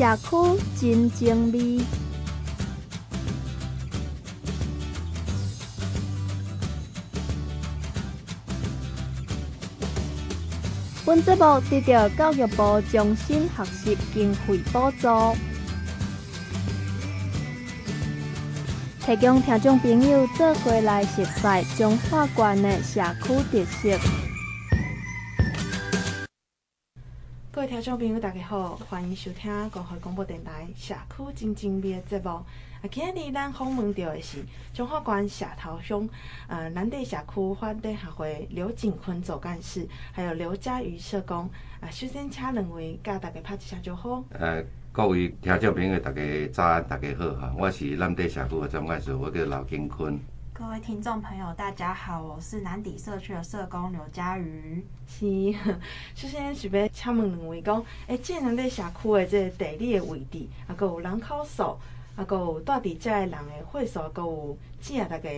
社区真静谧。本节目得到教育部终身学习经费补助，提供听众朋友做回来熟悉中华县的社区特色。各位听众朋友，大家好，欢迎收听关怀广播电台社区真静谧的节目。啊，今日咱访问到的是中华关社头乡呃南地社区发展协会刘景坤总干事，还有刘家瑜社工。啊，首先请两位甲大家拍一下招呼。呃，各位听众朋友，大家早安，大家好哈，我是南地社区的总干事，我叫刘景坤。各位听众朋友，大家好，我是南底社区的社工刘佳瑜。是，首 先是要请问两位讲，诶，这南地社区的这个地理的位置，啊，阁有人口数。啊，阁有住伫遮个人的会所，阁有正大概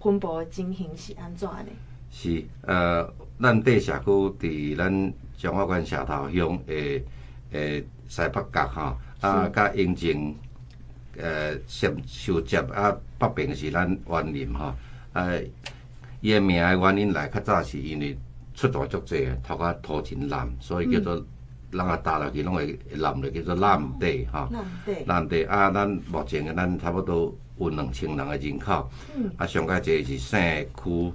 分布的情形是安怎呢？是，呃，咱地社区伫咱中华县社头乡的诶西北角吼，啊，甲永靖呃相相接啊，北边是咱园林吼，啊，伊个名的原因来较早是因为出大足济，头壳土真烂，所以叫做、嗯。人啊，搭落去拢会滥落，叫做烂地吼。烂地，啊，咱目前嘅咱差不多有两千人嘅人口。嗯。啊，上较济是省区、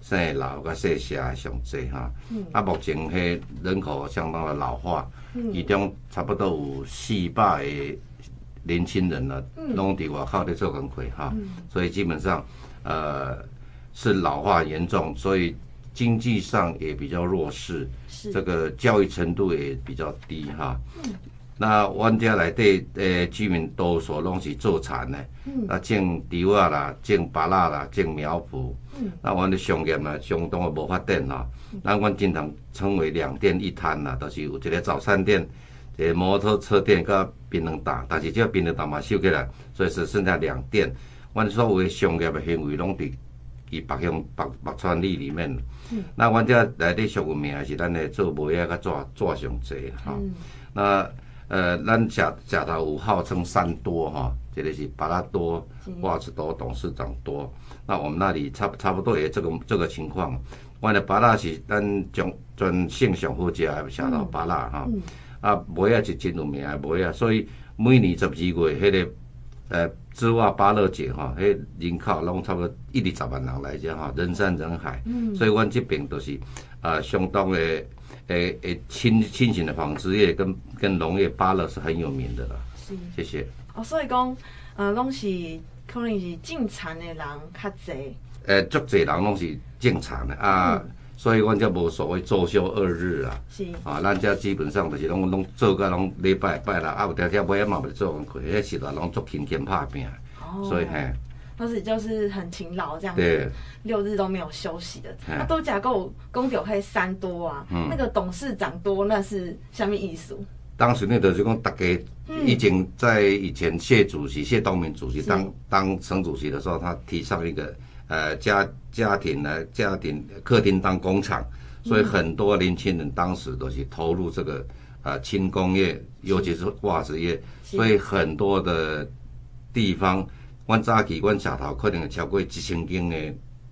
省老甲省社上济哈。嗯。啊，目前迄人口相当的老化。嗯。其中差不多有四百个年轻人啊，拢伫外口咧做工课哈。嗯。所以基本上，呃，是老化严重，所以。经济上也比较弱势，这个教育程度也比较低哈。嗯、那阮家内底诶居民多数拢是做田的，嗯、啊种稻啊啦，种芭乐啦，种苗圃。嗯、那阮的商业嘛相当的无发展哈。那阮经常称为两店一摊啦，都、就是有一个早餐店，一个摩托车店，甲槟榔档，但是这个槟榔档嘛收起来，所以是剩下两店。阮所有的商业的行为拢伫伊北乡北北川里里面。嗯、那阮遮内底俗有名是咱诶做梅啊，甲纸纸上济哈。嗯、那呃，咱食食头有号称三多哈，这个是巴拉多、袜子多、董事长多。那我们那里差差不多也这个这个情况。阮的巴拉是咱种全省上好食的社头芭乐哈。嗯、啊，梅啊是真有名的梅啊，所以每年十二月迄个。呃，芝瓦巴乐节吼，迄人口拢差不多一二十万人来遮哈，人山人海。嗯，所以阮即边都是啊、呃，相当的诶诶亲亲情的纺织业跟跟农业巴乐是很有名的啦。是，谢谢。哦，所以讲，呃，拢是可能是种田的人较侪。诶，足侪人拢是种田的啊。嗯所以，阮才无所谓周休二日啊。是。啊，咱遮基本上就是拢拢做个拢礼拜拜啦，啊有条条尾仔嘛袂做工课，迄时阵拢做勤俭拍拼。哦。所以嘿。都是就是很勤劳这样子。对。六日都没有休息的。那都假够公有会三多啊。嗯。那个董事长多，那是什么意思？当时那个就讲大家已经在以前谢主席谢东明主席当当省主席的时候，他提倡一个。呃，家家庭呢，家庭客厅当工厂，所以很多年轻人当时都是投入这个呃轻工业，尤其是袜子业，所以很多的地方，阮早期阮社头可能超过一千间的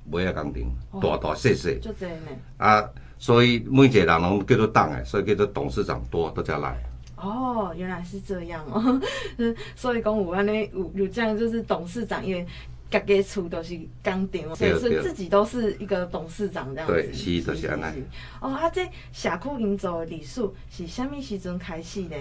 梅啊工厂，大大细细，就这样呢。啊，所以每一个人拢叫做董诶，所以叫做董事长多都才来。哦，原来是这样哦，所以讲有安尼有有这样就是董事长因为。家家厝都是工厂，所以是自己都是一个董事长这样子。对，是就是安尼。哦，啊，这社区营造的历史是啥物时阵开始呢？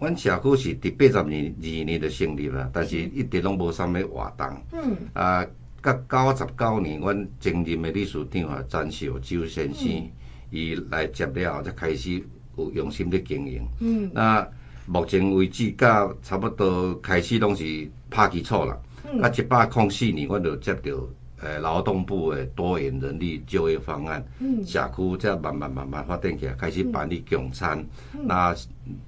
阮社区是伫八十年二年就成立啦，但是一直拢无啥物活动。嗯。啊，到九十九年，阮前任的理事长啊，詹秀周先生，伊、嗯、来接了后，才开始有用心的经营。嗯。那目前为止，到差不多开始拢是拍基础啦。啊，一百零四年，阮就接到诶劳动部诶多元人力就业方案，嗯、社区才慢慢慢慢发展起来，开始办理共餐。嗯、那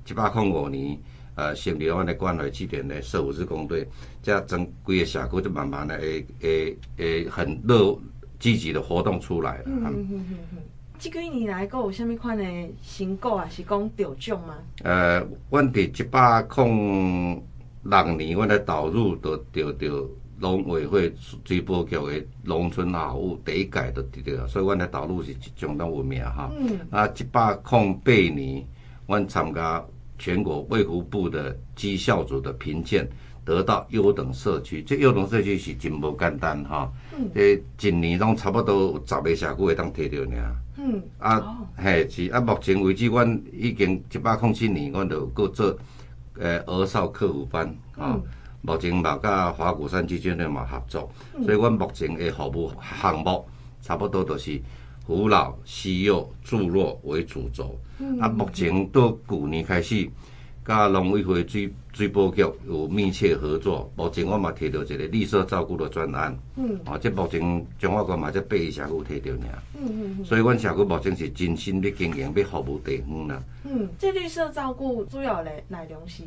一百零五年，呃，成立阮的关怀据点的社福志工队，这整规个社区就慢慢的诶诶诶很热积极的活动出来了。嗯嗯嗯嗯。这几年来，阁有虾米款的成果啊？是讲得奖吗？呃，阮伫一百零六年，阮来导入都着着农委会水保局的农村好物第一届都得到，所以阮来导入是相当有名哈。嗯。啊，一百零八年，阮参加全国卫福部的绩效组的评鉴。得到优等社区，这优等社区是真无简单哈。嗯。这一年拢差不多有十个社区会当摕到尔。嗯。啊，嘿是啊，目前为止，阮已经一百零七年，阮就有搁做呃儿少客服班啊。嗯。目前嘛，甲花果山基金会嘛合作，嗯、所以阮目前的服务项目差不多都是扶老西幼助弱为主轴。嗯。啊，目前到旧年开始。甲农委会水水保局有密切合作，目前我嘛摕到一个绿色照顾的专案。嗯。哦，这目前中华国嘛，才八个社区摕到尔。嗯嗯。所以，阮社区目前是真心要经营，要服务地方啦。嗯，这绿色照顾主要的内容是？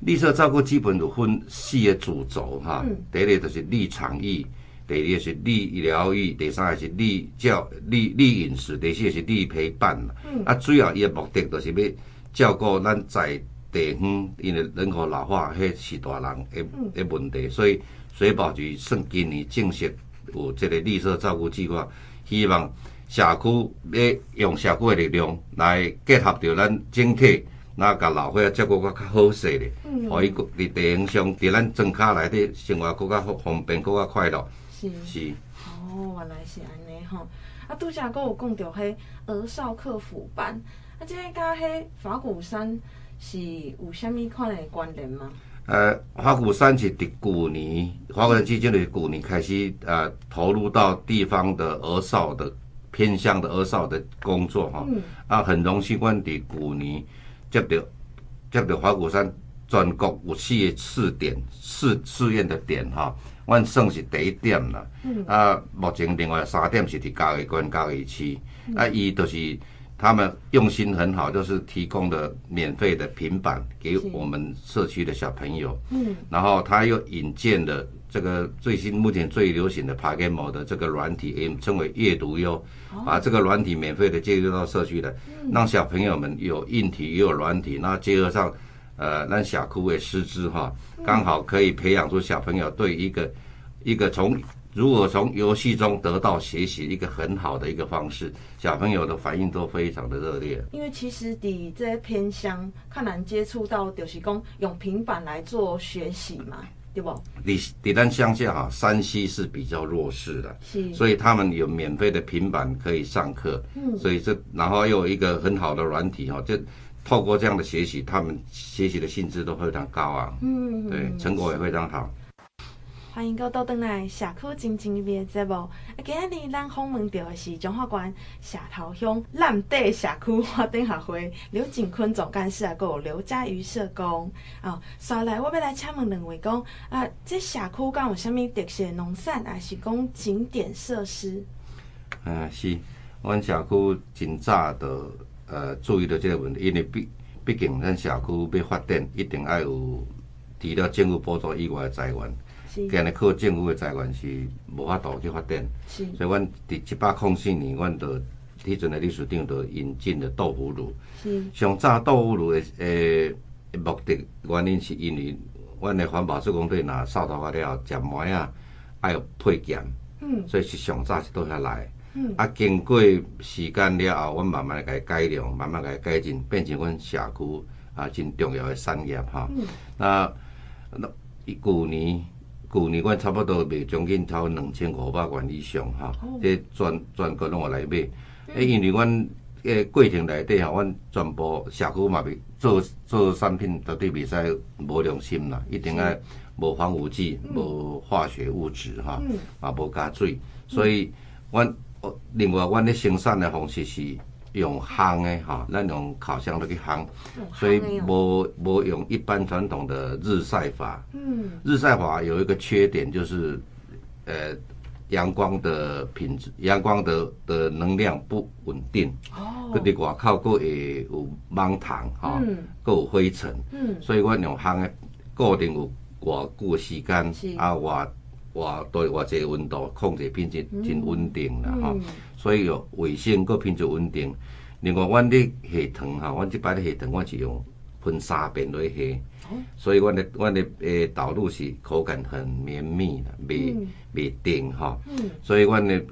绿色照顾基本有分四个主轴哈。嗯。第一个就是绿场域，第二个是绿疗育，第三个是绿教绿绿饮食，第四个是绿陪伴。嗯。啊，主要伊个目的就是要照顾咱在。地方因为人口老化，迄是大人诶诶问题，所以水保局算今年正式有即个绿色照顾计划，希望社区要用社区诶力量来结合着咱整体，那甲老伙仔照顾较较好势咧，互伊伫地方上伫咱庄卡内底生活更较方便更较快乐。是是。哦，原来是安尼吼。啊，拄则佫有讲到迄儿少客服班，啊，即个甲迄法鼓山。是有虾米款的关联吗？呃，花鼓山是伫旧年，花鼓山基金的旧年开始呃投入到地方的儿少的偏向的儿少的工作哈。嗯、啊，很荣幸，阮伫旧年接到接到花鼓山全国有四个试点试试验的点哈，阮算是第一点啦。嗯、啊，目前另外三点是伫嘉义县嘉义区，嗯、啊，伊都是。他们用心很好，就是提供的免费的平板给我们社区的小朋友。嗯，然后他又引荐了这个最新目前最流行的 PaGamO 的这个软体，也称为阅读优，把这个软体免费的介入到社区的，让小朋友们有硬体也有软体，那结合上呃让小区的师资哈，刚好可以培养出小朋友对一个一个从。如果从游戏中得到学习，一个很好的一个方式，小朋友的反应都非常的热烈。因为其实的这些偏乡，较难接触到，就是讲用平板来做学习嘛，对不？你你咱乡下哈，山西是比较弱势的，是，所以他们有免费的平板可以上课，嗯，所以这然后又有一个很好的软体哈，就透过这样的学习，他们学习的兴致都非常高啊，嗯，对，成果也非常好。欢迎各位倒转来社区静静的节目。啊，今日咱访问到的是中华关社头乡蓝地社区发展协会刘景坤总干事啊，还有刘佳瑜社工啊。所以来，我要来请问两位讲啊，这社区敢有啥物特色农产，还是讲景点设施？啊，是，阮社区真早的呃注意到这个问题，因为毕毕竟咱社区要发展，一定要有除了政府补助以外的资源。今日靠政府的资源是无法度去发展，是所以阮伫一百零四年，阮就迄阵的理事长就引进了豆腐乳。是上早豆腐乳的诶目的原因是因为，阮的环保施工队若扫头发了后，食糜啊爱有配件，嗯，所以是上早是倒遐来。嗯，啊，经过时间了后，阮慢慢来改良，慢慢甲伊改进，变成阮社区啊真重要的产业哈。嗯，那那伊旧年。旧年阮差不多卖将近超两千五百元以上哈，这全全国拢有来买。诶、嗯，因为阮诶过程内底吼，阮全部社区嘛袂做做产品，绝对袂使无良心啦，一定爱无防腐剂、无、嗯、化学物质哈，嘛无加水。所以，阮另外阮咧生产的方式是。用烘的哈，咱用烤箱都去烘，所以无无用一般传统的日晒法。嗯，日晒法有一个缺点就是，呃，阳光的品质，阳光的的能量不稳定。哦。佮伫外口佫会有芒糖哈，佫有灰尘。嗯。所以我用烘的固定有偌久的时间，啊，偌哇，对话者温度控制品质真稳定啦哈，所以有卫生个品质稳定。另外，阮的下糖哈，阮即摆的下糖，阮是用分三遍来下，所以阮的阮的诶道路是口感很绵密的，袂袂定哈，所以阮的。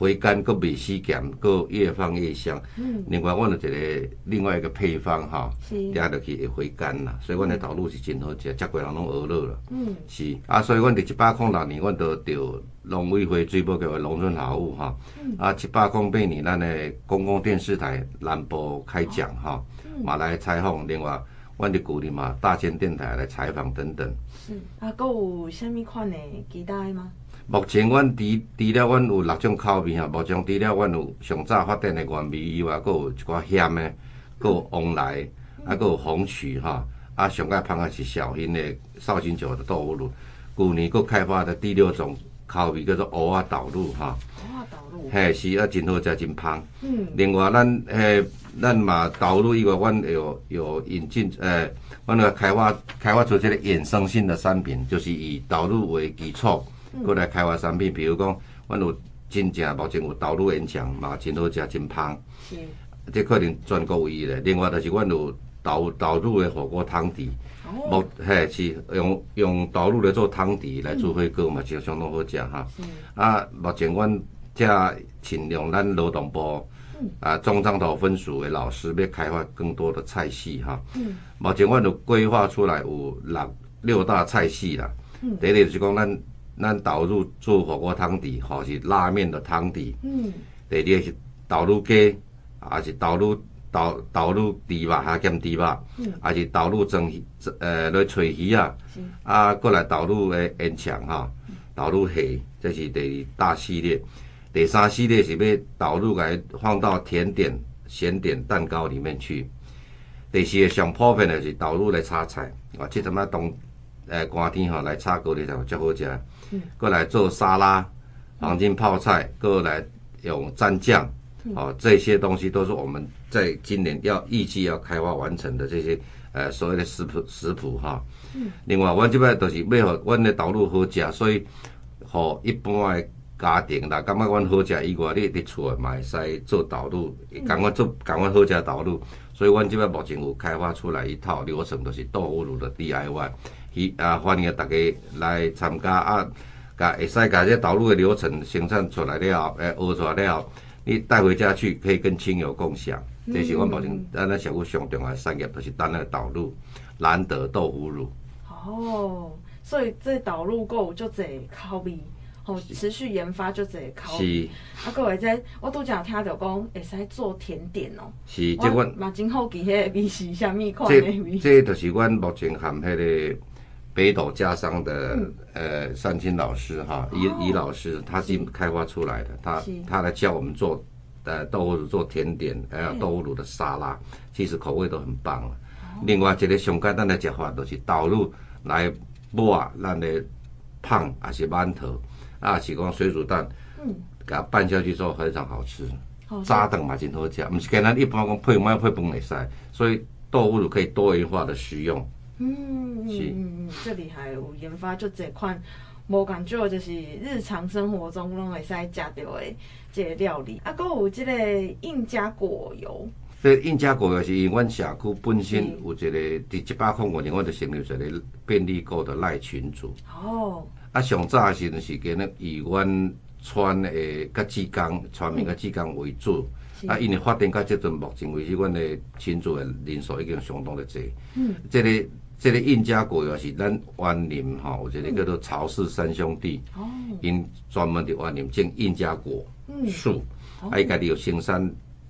回甘搁袂死咸，搁越放越香。嗯，另外，阮有一个另外一个配方哈，加落去会回甘啦。所以，阮的豆乳是真好食，遮侪人拢学了了。嗯，是啊，所以阮伫一百零六年，阮就着农委会水保局的农村好物哈。嗯。啊，一百零八年，咱的公共电视台南部开讲哈，嘛来采访。另外，阮伫鼓励嘛大千电台来采访等等。是啊，搁有虾米款的期待吗？目前，阮除除了阮有六种口味哈，目前除了阮有上早发展的原味以外，阁有一寡咸的，阁有王来，啊，阁有红曲哈，啊，上个芳啊是小型的绍兴酒的豆腐乳。旧年阁开发的第六种口味叫做蚵仔豆乳哈。蚵仔豆乳。嘿，是啊，真好食，真芳。嗯。另外，咱诶，咱嘛豆乳以外，阮有有引进诶，阮个开发开发出这个衍生性的产品，就是以豆乳为基础。过来开发产品，比如讲，阮有真正目前有豆乳盐酱嘛，真好食，真芳。是。这可能全国唯一的。另外就是阮有豆豆乳的火锅汤底。哦。目嘿是用用豆乳来做汤底来做火锅嘛，就相当好食哈。是。啊，目前阮正请用咱劳动部啊中彰投分署的老师要开发更多的菜系哈。嗯。目前阮有规划出来有六六大菜系啦。嗯。第一就是讲咱。咱豆乳做火锅汤底，或是拉面的汤底。嗯。第二是导入鸡，还是导入导导入猪肉还兼猪肉。嗯。还是导入蒸鱼，呃，来炊鱼啊。是。啊，过来豆乳的烟肠哈，导入虾，这是第二大系列。第三系列是要导入来放到甜点、咸点、蛋糕里面去。第四个上普遍的是导入来炒菜，啊，即阵啊冬，呃，寒天哈来炒高丽菜，较好食。过来做沙拉，黄金泡菜，过来用蘸酱，哦，这些东西都是我们在今年要预计要开发完成的这些呃所谓的食谱食谱哈。另外，我这边都是为了我的道路好食，所以和一般的家庭啦，感觉阮好食以外，你伫厝嘛会使做道路，感觉做感觉好食道路，所以阮这边目前有开发出来一套流程，都是豆腐乳的 DIY。伊啊，欢迎大家来参加啊！甲会使甲这导入的流程生产出来了后，诶，学出来了后，你带回家去可以跟亲友共享。嗯、这是阮目前咱咧社区上重要的产业，就是咱那个豆乳，兰德豆腐乳。哦，所以这导入够有足侪口味，吼，持续研发足侪口味。是。啊，各位在，我拄则听着讲会使做甜点哦。是，即阮嘛真好奇，迄个味是啥物款的味？这这就是阮目前含迄个。北斗家商的呃单青老师哈，余余老师，他是开发出来的，他他来教我们做呃豆腐乳做甜点，还有豆腐乳的沙拉，其实口味都很棒。另外一个上简单的吃法就是倒入来抹咱的胖还是馒头啊，是讲水煮蛋，嗯，给它拌下去之后非常好吃，炸蛋嘛真好吃，不是跟咱一般讲配麦配饭会使，所以豆腐乳可以多元化的使用。嗯嗯嗯，这厉害，有研发就这款无感觉，就是日常生活中拢会使食到的这个料理。啊，阁有这个印加果油。这印加果油是因阮社区本身有一个伫一百零五年，我就成立一个便利购的赖群组。哦。啊，上早的时阵是跟咧以阮村的甲志工、村民甲志工为主。啊，因为发展到这阵，目前为止，阮的群组的人数已经相当的多。嗯。这个。这个印加果油是咱湾林哈，有一个叫做曹氏三兄弟，因专门的员林种印加果树，啊，伊家己有生产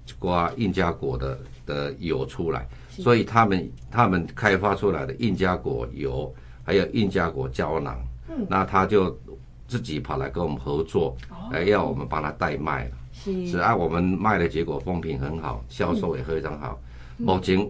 一寡印加果的的油出来，所以他们他们开发出来的印加果油，还有印加果胶囊，那他就自己跑来跟我们合作，来要我们帮他代卖了，是。啊，我们卖的结果风评很好，销售也非常好。目前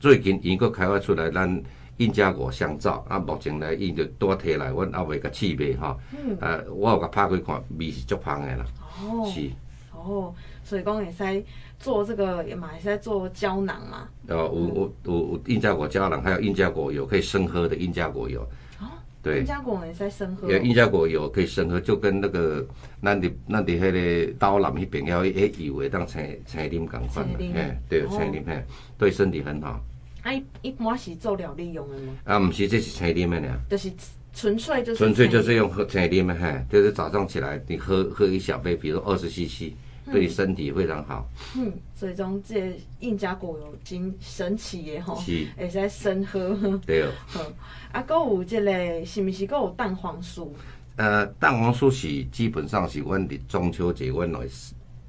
最近一个开发出来，咱。印加果香皂，啊，目前来印就多摕来，阮后尾个试卖哈，呃，我有甲拍开看，味是足香的啦。哦，是。哦，所以讲会使做这个，也嘛会使做胶囊嘛。呃，有有有有印加果胶囊，还有印加果油可以生喝的印加果油。哦。对，印加果也在生喝。有印加果油可以生喝，就跟那个咱伫咱伫迄个刀南那边要迄油会当青青啉共款的，嘿，对，青啉嘿，对身体很好。啊，一一般是做料理用的吗？啊，不是，这是青啉的俩。就是纯粹就是。纯粹就是用喝青啉的嘿，就是早上起来你喝喝一小杯，比如二十 CC。对身体非常好。嗯，所以讲这印加果有真神奇的吼，是，会使生喝。对 哦。啊，搁有这个是不是搁有蛋黄酥？呃，蛋黄酥是基本上是阮伫中秋节，阮来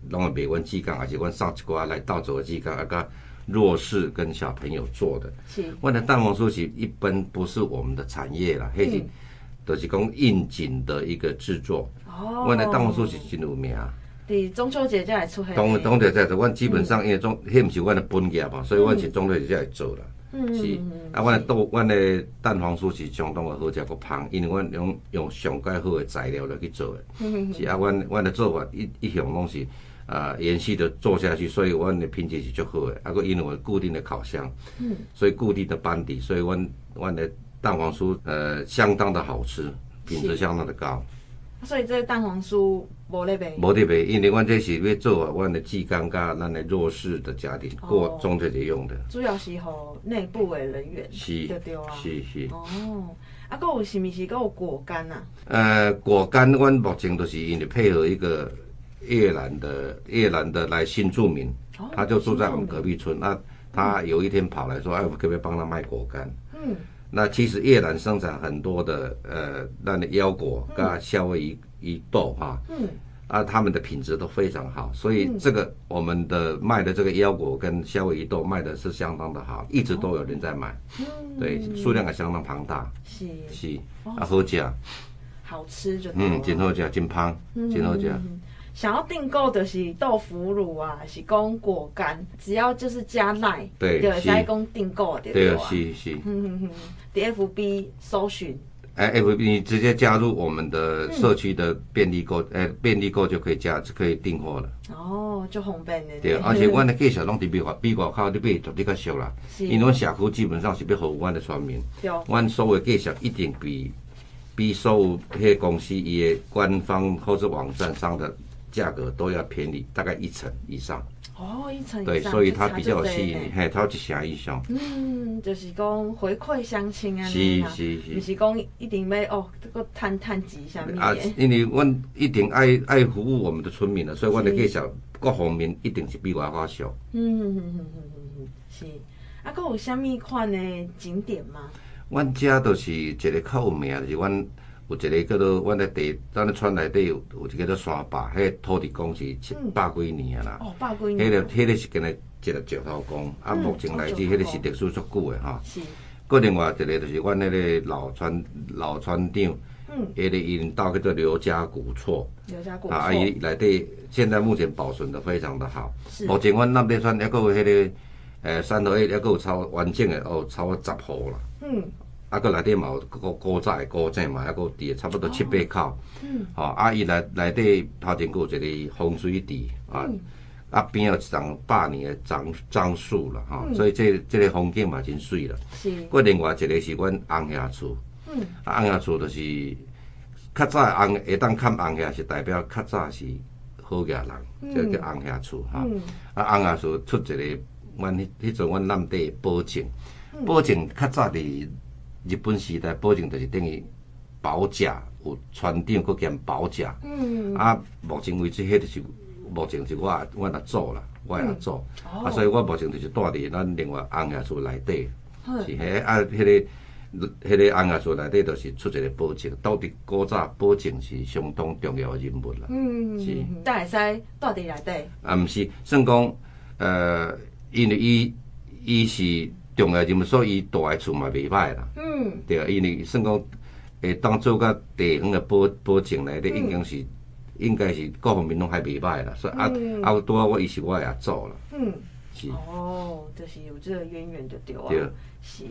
拢会卖阮志工，还是阮送一寡来到做的志工，啊个弱势跟小朋友做的。是。我的蛋黄酥是一般不是我们的产业啦，嘿、嗯、是都是讲应景的一个制作。哦。我的蛋黄酥是真有名。中秋节才来出。当当节在做，阮基本上因为中，迄毋是我的本业嘛，所以我是中秋节才会做啦。嗯。是。啊，我的豆，阮的蛋黄酥是相当的好食，个香，因为我用用上盖好的材料来去做的。嗯。是啊，我我的做法一一向拢是啊延续的做下去，所以阮的品质是足好的。啊，个因为我固定的烤箱。嗯。所以固定的班底，所以阮阮的蛋黄酥呃相当的好吃，品质相当的高。所以这个蛋黄酥无得卖，无得卖，因为阮这是要做阮的志工甲咱的弱势的家庭过中秋节用的。主要是予内部的人员，是，对对啊，是是。哦，啊，阁有是毋是阁有果干啊？呃，果干，阮目前都是因为配合一个越南的越南的来新住民，他就住在我们隔壁村，那他有一天跑来说，哎，我可不可以帮他卖果干？嗯。那其实越南生产很多的呃，那的腰果跟夏威夷夷豆哈，嗯，啊，他们的品质都非常好，所以这个我们的卖的这个腰果跟夏威夷豆卖的是相当的好，一直都有人在买，嗯，对，数量也相当庞大，是。是，啊，好吃，好吃就嗯，真好吃，真香，真好吃。想要订购的是豆腐乳啊，是讲果干，只要就是加奶，对，就可以讲订购的，对啊，是是。嗯嗯嗯，FB 搜寻，哎，FB 你直接加入我们的社区的便利购，哎，便利购就可以加，就可以订货了。哦，就方便的。对，而且 我的介绍拢伫比外比外口你买绝对较俗啦，因为阮社区基本上是要服务阮的村民，阮所有介绍一定比比所有迄个公司伊的官方或者网站上的。价格都要便宜，大概一成以上。哦，一层以上。对，所以它比较有吸引力，嘿，它有一成以上。嗯，就是讲回馈相亲啊，是是是，不是讲一定要哦，这个探探几下面。啊，因为阮一定爱爱服务我们的村民的，所以阮的介绍各方面一定是比外口俗。嗯嗯嗯嗯嗯嗯，是。啊，阁有虾米款的景点吗？阮家都是一个较有名，就是阮。有一个叫做，阮的地，咱的村内底有有一个叫山坝，迄个土地公是七百几年啊啦。哦，百几年。迄个迄个是跟咧一个石头公，啊，目前来讲，迄个是历史足久的哈。是。搁另外一个就是阮迄个老村老村长，嗯，迄个引导叫做刘家古厝。刘家古厝。啊，伊内底现在目前保存的非常的好。是。目前阮那边村还阁有迄个，诶，山头还阁有超完整的哦，超过十户啦。嗯。啊，阁内底嘛有古古早的古井嘛，还阁伫差不多七八口。嗯。吼，啊，伊内内底头前阁有一个风水地啊，啊边有一丛百年诶樟樟树啦，吼，所以这这个风景嘛真水了。是。阁另外一个是阮红霞厝。嗯。啊，红霞厝就是较早红会当看红霞，是代表较早是好家人，即叫红霞厝哈。嗯。啊，红霞厝出一个，阮迄迄阵阮南地保证，保证较早伫。日本时代，保证就是等于保甲，有船长搁兼保甲。嗯。啊，目前为止，迄就是目前是我我来做啦，我来做。嗯、啊，所以我目前就是住伫咱另外红叶厝内底。是迄啊，迄、那个迄个红叶厝内底，就是出一个保证。到底古早保证是相当重要的人物啦。嗯。是。但会使住伫内底。啊，毋是，算讲，呃，因为伊伊是。重要人物，所以伊住的厝嘛袂歹啦。嗯，对啊，因为算讲，会，当做甲地方的保保证来的，已经是应该是各方面拢还袂歹啦。所以啊啊，拄好我伊是我也做了。嗯，是。哦，就是有这个渊源就对啊。对。是。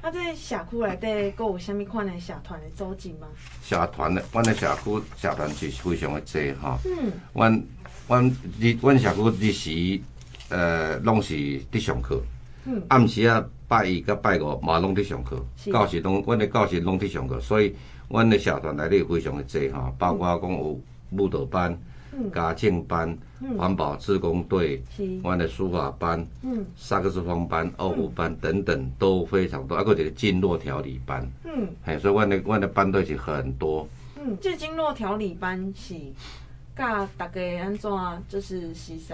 啊，这社区内底阁有虾物款的社团的组织吗？社团的，阮的社区社团是非常的多哈。嗯。阮阮日阮社区日时，呃，拢是伫上课。嗯，暗时啊拜一甲拜五嘛拢伫上课，教室拢阮的教室拢伫上课，所以阮的社团内底非常的济哈，包括讲有舞蹈班、家政班、环保志工队、阮的书法班、萨克斯风班、二胡班等等都非常多，啊，搁一个经络调理班，嗯，嘿，所以阮的阮的班队是很多。嗯，这经络调理班是教大家安怎，就是西西。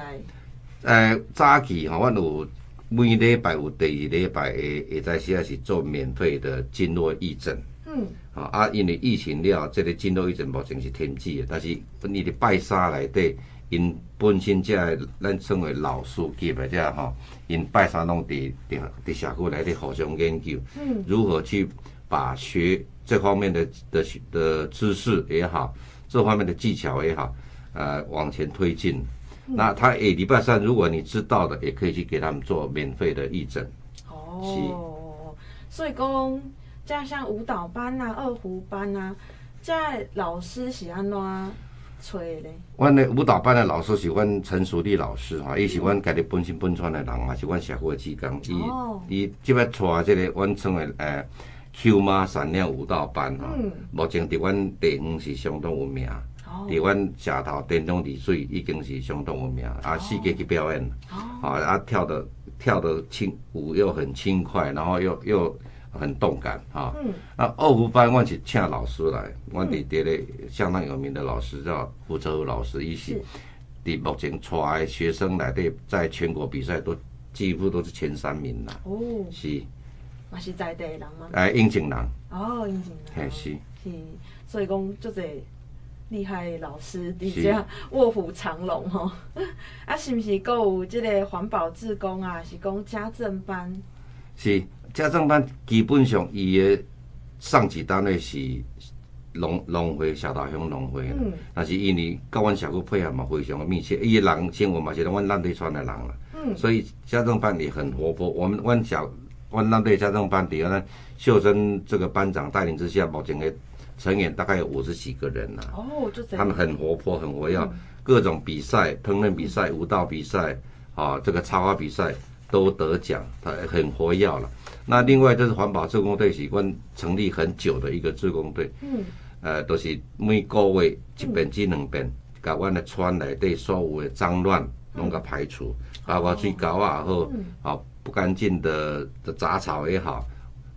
呃，早期吼，阮有每礼拜有第二礼拜会会在时啊是做免费的经络义诊。嗯。啊，因为疫情了，这个经络义诊目前是停止的，但是你的拜三内底，因本身即个咱称为老师级的这吼，因拜三拢伫伫伫社区内底互相研究，嗯，如何去把学。这方面的的的知识也好，这方面的技巧也好，呃，往前推进。嗯、那他诶，礼拜三如果你知道的，也可以去给他们做免费的义诊。哦，是所以讲，加像舞蹈班啊、二胡班啊，这老师是安怎吹的？阮的舞蹈班的老师是阮陈淑丽老师哈，伊是阮家己本身本川的人嘛，是阮社会的志工。伊伊即摆带这个阮称为呃。Q 妈闪亮舞蹈班哈，目前伫阮地方是相当有名，伫阮社头电中丽水已经是相当有名，啊，四界去表演，啊，啊跳的跳的轻舞又很轻快，然后又又很动感哈。那二胡班我是请老师来，阮伫伫咧相当有名的老师叫胡哲武老师，伊是伫目前带学生来对，在全国比赛都几乎都是前三名啦。哦，是。嘛是在地人吗？哎，应景人。哦，应景人。是。是，所以讲就这厉害的老师，底下卧虎藏龙吼。啊，是不是够有这个环保志工啊？是讲家政班？是家政班，基本上伊的上级单位是农农会，小大乡农会。嗯。但是因为跟阮小区配合嘛，非常的密切。伊个人生活嘛，是阮烂地村的人啦。嗯。所以家政班也很活泼。我们阮小。阮那队家政班底下呢，秀珍这个班长带领之下，目前的成员大概有五十几个人呐。哦，就。他们很活泼，很活跃，嗯、各种比赛，烹饪比赛、舞蹈比赛，啊，这个插花比赛都得奖，他很活跃了。那另外就是环保志工队，习惯成立很久的一个志工队。嗯。呃，都、就是每个月一遍至两遍，把阮的村内底所有的脏乱拢个排除，包括水沟啊，好，好、嗯。不干净的的杂草也好，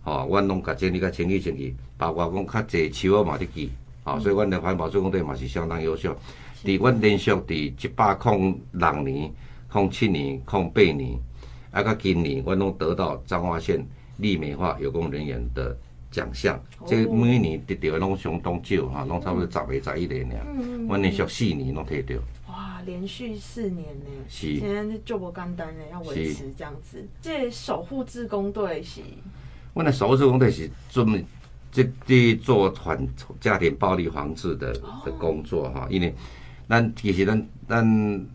哦，阮拢甲整理甲清气清气，包括讲较济树仔嘛伫记，哦，所以阮的环保志工队嘛是相当优秀。伫阮连续伫一百零六年、零七年、零八年，啊，甲今年，阮拢得到彰化县绿美化有功人员的奖项。这每年得到的拢相当少，哈，拢差不多十个、十一个尔。阮连续四年拢摕到。连续四年呢，是现在就不简单呢，要维持这样子。这守护志工队是，我的守护志工队是专门这这做反家庭暴力防治的的工作哈，因为咱其实咱咱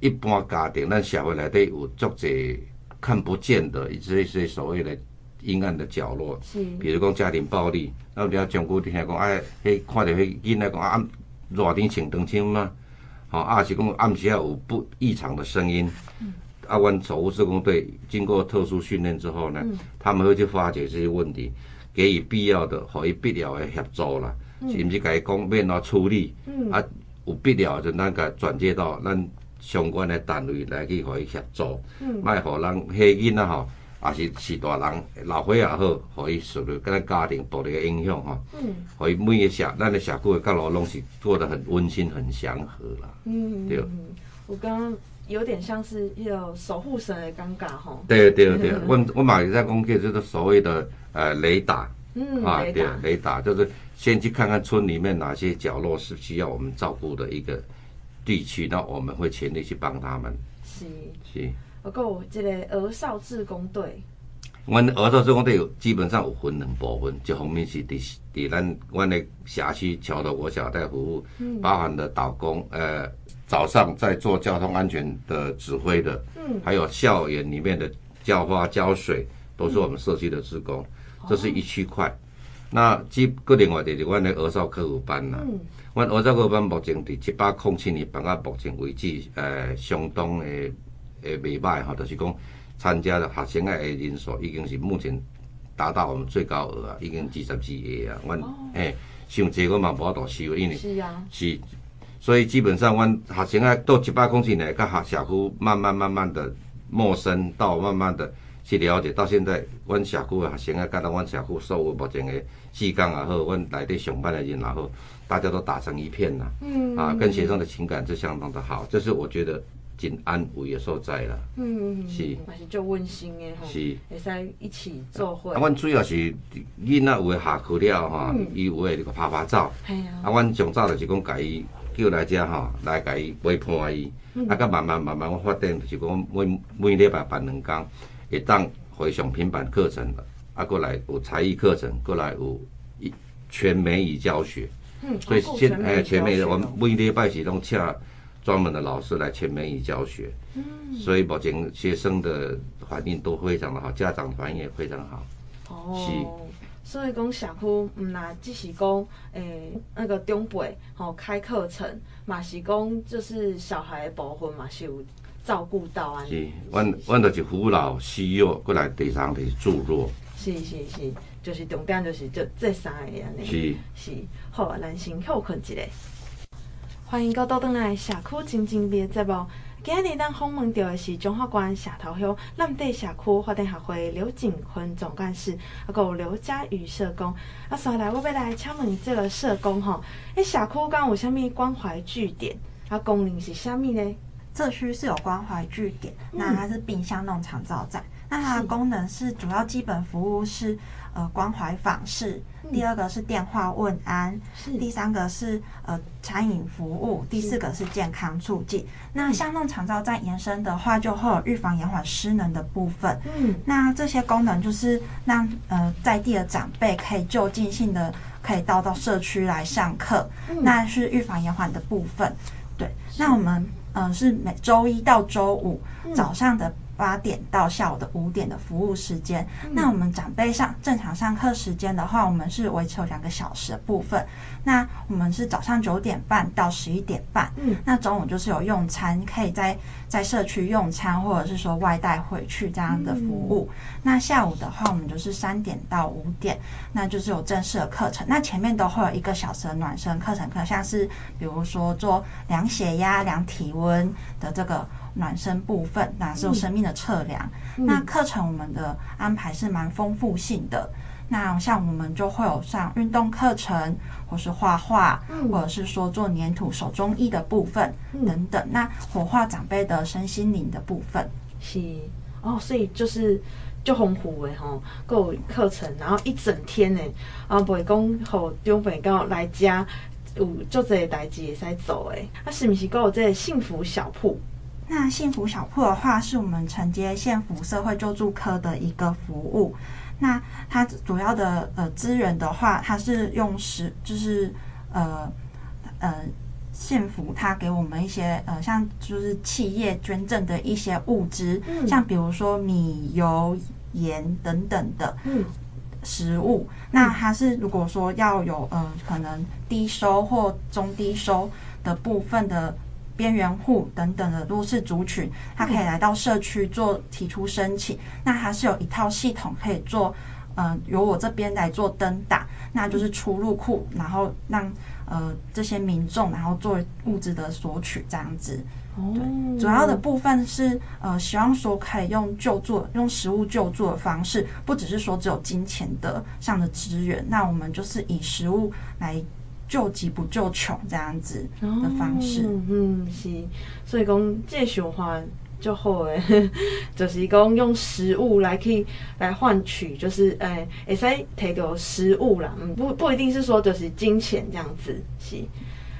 一般家庭，咱社会内底有足侪看不见的这些所谓的阴暗的角落，是，比如讲家庭暴力，那比较讲古听讲，哎，迄看到迄囡仔讲啊，热天穿长袖吗？吼，啊是讲暗时有不异常的声音，嗯、啊，阮守护施工队经过特殊训练之后呢，嗯、他们会去发掘这些问题，给予必要的和伊必要的协助啦，嗯、是毋是甲伊讲免哪处理，嗯、啊，有必要就咱甲转接到咱相关的单位来去互伊协助，卖互、嗯、人迄囡仔吼。也是是大人老伙也好，互伊受到咱家庭暴力的影响吼，嗯，互伊每个社咱的社区的角落拢是做得很温馨、很祥和啦。嗯，对。我刚刚有点像是有守护神的尴尬吼。对对对，我我马上在讲起就是所谓的呃雷达，嗯，啊对，雷达。就是先去看看村里面哪些角落是需要我们照顾的一个地区，那我们会全力去帮他们。是。是。不过这个儿少志工队，阮儿少志工队有基本上有分两部分，一方面是伫伫咱阮的辖区桥头国小在服务，嗯、包含的导工，呃，早上在做交通安全的指挥的，嗯，还有校园里面的浇花浇水，都是我们社区的职工，嗯、这是一区块。哦、那即个另外就是阮的儿少课辅班啦，阮、嗯、儿少课辅班目前伫七百空七年办到目前为止，呃，相当的。诶，袂歹吼，就是讲参加的学生的人数已经是目前达到我们最高额啊，已经二十几个啊。阮诶，像这个嘛无法度收，因为是啊，是，所以基本上阮学生啊，到一百公尺内，甲社区慢慢慢慢的陌生，到慢慢的去了解，到现在，阮社区的学生啊，甲到阮社区所有目前的志工也好，阮内底上班的人也好，大家都打成一片呐。嗯，啊，跟学生的情感是相当的好，这是我觉得。真安慰的所在啦，嗯，是，还是足温馨的吼，是，会使一起做伙。啊，阮主要是囡仔有诶下课了吼，伊、嗯、有诶就个拍拍照，系啊，啊，阮上早就是讲甲伊叫来遮吼，来甲伊陪伴伊，啊，甲慢慢慢慢我发展就是讲每每礼拜办两工，会当回上平板课程，啊，过来有才艺课程，过来有全美语教学，嗯，所以现哎全美语，我们每礼拜是拢请。专门的老师来全美语教学，嗯，所以目前学生的反应都非常的好，家长反应也非常好。哦，是，所以讲社区唔那只是讲，诶、欸，那个中辈吼开课程，嘛是讲就是小孩的部分嘛是有照顾到啊。是，阮阮就是扶老携幼过来地上的助弱。是是是，就是重点就是这这三个安尼。是是，好，咱先休困一下。欢迎各位倒转来社区静静的节目。今日咱访问到的是中华馆社头乡南地社区发展协会刘景坤总干事，还有刘佳宇社工。啊，所来我要来请问这个社工吼，诶，社区刚有啥物关怀据点？啊，功能是啥物呢？社区是有关怀据点，那它是冰箱那种长造站，那它的功能是主要基本服务是。呃，关怀访视，第二个是电话问安，是第三个是呃餐饮服务，第四个是健康促进。那像那种长照再延伸的话，就会有预防延缓失能的部分。嗯，那这些功能就是让呃在地的长辈可以就近性的可以到到社区来上课，嗯、那是预防延缓的部分。对，那我们呃是每周一到周五、嗯、早上的。八点到下午的五点的服务时间，嗯、那我们长辈上正常上课时间的话，我们是维持有两个小时的部分。那我们是早上九点半到十一点半，嗯，那中午就是有用餐，可以在在社区用餐，或者是说外带回去这样的服务。嗯、那下午的话，我们就是三点到五点，那就是有正式的课程。那前面都会有一个小时的暖身课程课，像是比如说做量血压、量体温的这个。暖身部分，那是有生命的测量。嗯、那课程我们的安排是蛮丰富性的。那像我们就会有上运动课程，或是画画，嗯、或者是说做粘土、手工艺的部分、嗯、等等。那火化长辈的身心灵的部分，是哦，所以就是就丰富诶吼，够课程，然后一整天诶，啊，不会讲好长辈刚好来家有做这些代志会使做诶。啊，是不是够有这个幸福小铺？那幸福小铺的话，是我们承接县府社会救助科的一个服务。那它主要的呃资源的话，它是用食就是呃呃县府它给我们一些呃像就是企业捐赠的一些物资，嗯、像比如说米油盐等等的食物。嗯、那它是如果说要有呃可能低收或中低收的部分的。边缘户等等的弱势族群，他可以来到社区做提出申请。嗯、那它是有一套系统可以做，嗯、呃，由我这边来做登打，那就是出入库，然后让呃这些民众然后做物资的索取这样子。哦，对，主要的部分是呃希望说可以用救助、用食物救助的方式，不只是说只有金钱的上的资源，那我们就是以食物来。救急不救穷这样子的方式，哦、嗯，是，所以讲这想法就好诶，就是讲用食物来可以来换取，就是诶，会使提到食物啦，嗯，不不一定是说就是金钱这样子，是，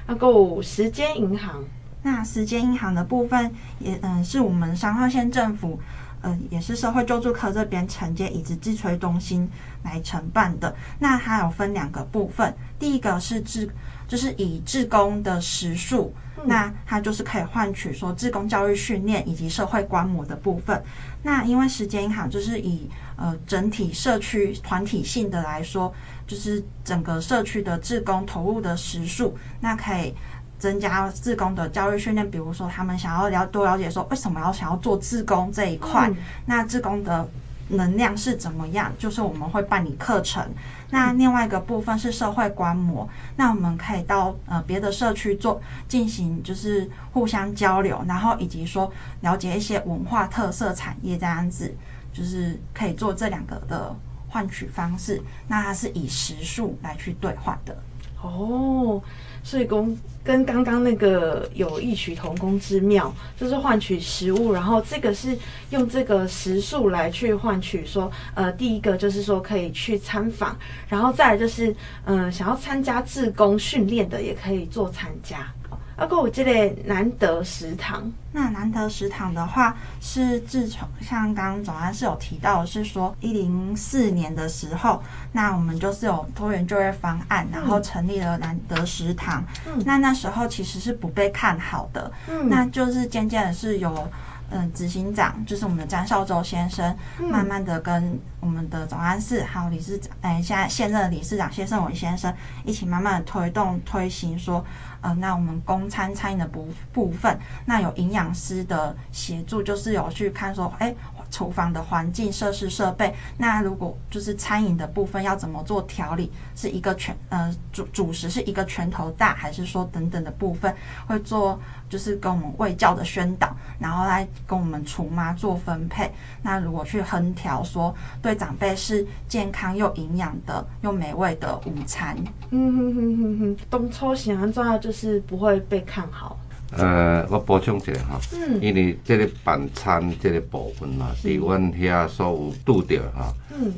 啊，够时间银行，那时间银行的部分也嗯是我们三号县政府。呃，也是社会救助科这边承接以及志吹中心来承办的。那它有分两个部分，第一个是志，就是以志工的时数，嗯、那它就是可以换取说志工教育训练以及社会观摩的部分。那因为时间银行就是以呃整体社区团体性的来说，就是整个社区的志工投入的时数，那可以增加自工的教育训练，比如说他们想要了多了解说为什么要想要做自工这一块，嗯、那自工的能量是怎么样？就是我们会办理课程。那另外一个部分是社会观摩，那我们可以到呃别的社区做进行，就是互相交流，然后以及说了解一些文化特色产业这样子，就是可以做这两个的换取方式。那它是以时数来去兑换的。哦。所以跟跟刚刚那个有异曲同工之妙，就是换取食物，然后这个是用这个食宿来去换取说，呃，第一个就是说可以去参访，然后再来就是，嗯、呃，想要参加志工训练的也可以做参加。包括我记得难得食堂，那难得食堂的话，是自从像刚刚总安是有提到，是说一零四年的时候，那我们就是有多元就业方案，然后成立了难得食堂。嗯，那那时候其实是不被看好的，嗯，那就是渐渐的是有。嗯，执行长就是我们的张少洲先生，嗯、慢慢的跟我们的总干事还有理事长，哎，现在现任的理事长谢胜伟先生一起慢慢的推动推行，说，呃，那我们供餐餐饮的部部分，那有营养师的协助，就是有去看说，哎。厨房的环境、设施、设备，那如果就是餐饮的部分要怎么做调理？是一个拳呃主主食是一个拳头大，还是说等等的部分会做，就是跟我们卫教的宣导，然后来跟我们厨妈做分配。那如果去横调说对长辈是健康又营养的又美味的午餐，嗯哼哼哼哼，东抽型重要就是不会被看好。呃，我补充一下哈，嗯、因为这个办餐这个部分嘛，伫阮遐所有拄着哈，嗯、